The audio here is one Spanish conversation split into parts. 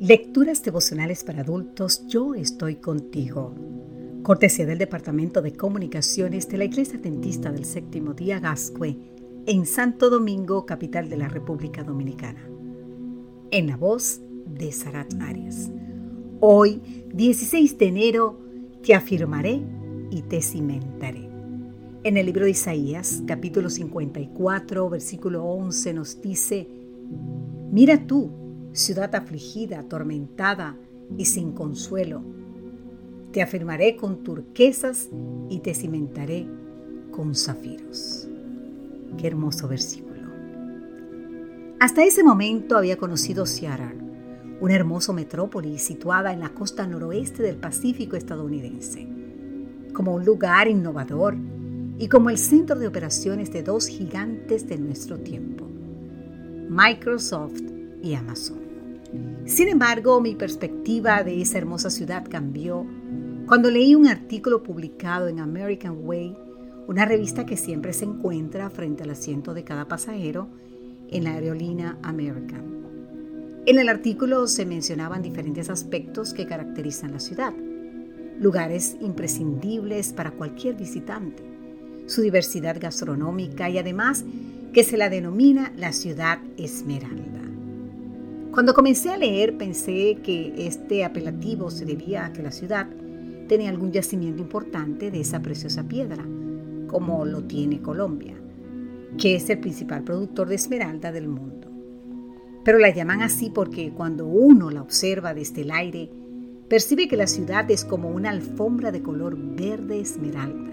Lecturas devocionales para adultos, yo estoy contigo. Cortesía del Departamento de Comunicaciones de la Iglesia Adventista del Séptimo Día Gascue, en Santo Domingo, capital de la República Dominicana. En la voz de Sarat Arias. Hoy, 16 de enero, te afirmaré y te cimentaré. En el libro de Isaías, capítulo 54, versículo 11, nos dice, Mira tú, ciudad afligida, atormentada y sin consuelo. Te afirmaré con turquesas y te cimentaré con zafiros. Qué hermoso versículo. Hasta ese momento había conocido Seattle, una hermosa metrópoli situada en la costa noroeste del Pacífico estadounidense, como un lugar innovador y como el centro de operaciones de dos gigantes de nuestro tiempo, Microsoft y Amazon. Sin embargo, mi perspectiva de esa hermosa ciudad cambió cuando leí un artículo publicado en American Way, una revista que siempre se encuentra frente al asiento de cada pasajero en la aerolínea American. En el artículo se mencionaban diferentes aspectos que caracterizan la ciudad, lugares imprescindibles para cualquier visitante, su diversidad gastronómica y además que se la denomina la ciudad esmeralda. Cuando comencé a leer pensé que este apelativo se debía a que la ciudad tenía algún yacimiento importante de esa preciosa piedra, como lo tiene Colombia, que es el principal productor de esmeralda del mundo. Pero la llaman así porque cuando uno la observa desde el aire, percibe que la ciudad es como una alfombra de color verde esmeralda,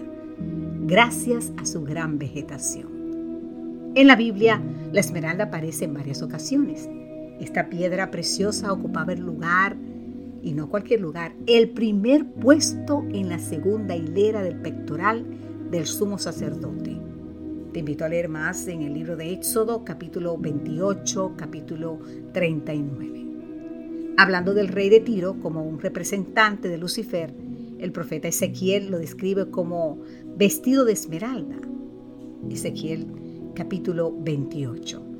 gracias a su gran vegetación. En la Biblia, la esmeralda aparece en varias ocasiones esta piedra preciosa ocupaba el lugar, y no cualquier lugar, el primer puesto en la segunda hilera del pectoral del sumo sacerdote. Te invito a leer más en el libro de Éxodo, capítulo 28, capítulo 39. Hablando del rey de Tiro como un representante de Lucifer, el profeta Ezequiel lo describe como vestido de esmeralda. Ezequiel capítulo 28.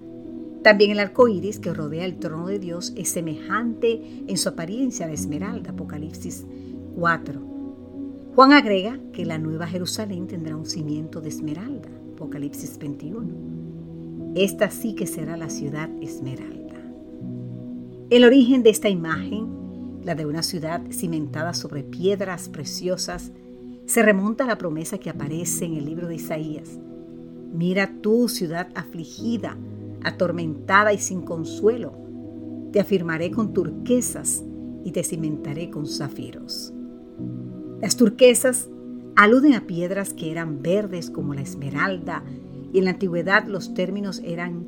También el arco iris que rodea el trono de Dios es semejante en su apariencia de esmeralda, Apocalipsis 4. Juan agrega que la nueva Jerusalén tendrá un cimiento de esmeralda, Apocalipsis 21. Esta sí que será la ciudad esmeralda. El origen de esta imagen, la de una ciudad cimentada sobre piedras preciosas, se remonta a la promesa que aparece en el libro de Isaías. Mira tú, ciudad afligida, atormentada y sin consuelo. Te afirmaré con turquesas y te cimentaré con zafiros. Las turquesas aluden a piedras que eran verdes como la esmeralda y en la antigüedad los términos eran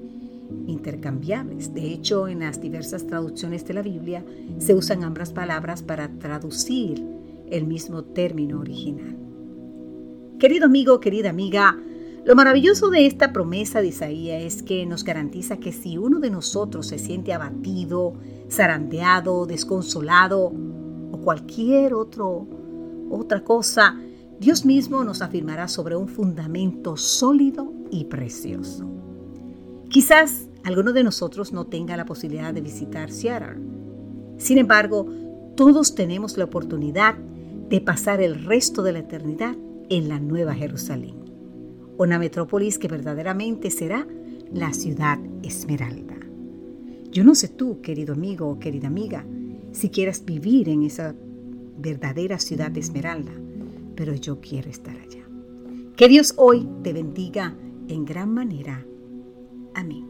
intercambiables. De hecho, en las diversas traducciones de la Biblia se usan ambas palabras para traducir el mismo término original. Querido amigo, querida amiga, lo maravilloso de esta promesa de Isaías es que nos garantiza que si uno de nosotros se siente abatido, zarandeado, desconsolado o cualquier otro, otra cosa, Dios mismo nos afirmará sobre un fundamento sólido y precioso. Quizás alguno de nosotros no tenga la posibilidad de visitar Seattle. Sin embargo, todos tenemos la oportunidad de pasar el resto de la eternidad en la Nueva Jerusalén una metrópolis que verdaderamente será la ciudad esmeralda. Yo no sé tú, querido amigo o querida amiga, si quieras vivir en esa verdadera ciudad esmeralda, pero yo quiero estar allá. Que Dios hoy te bendiga en gran manera. Amén.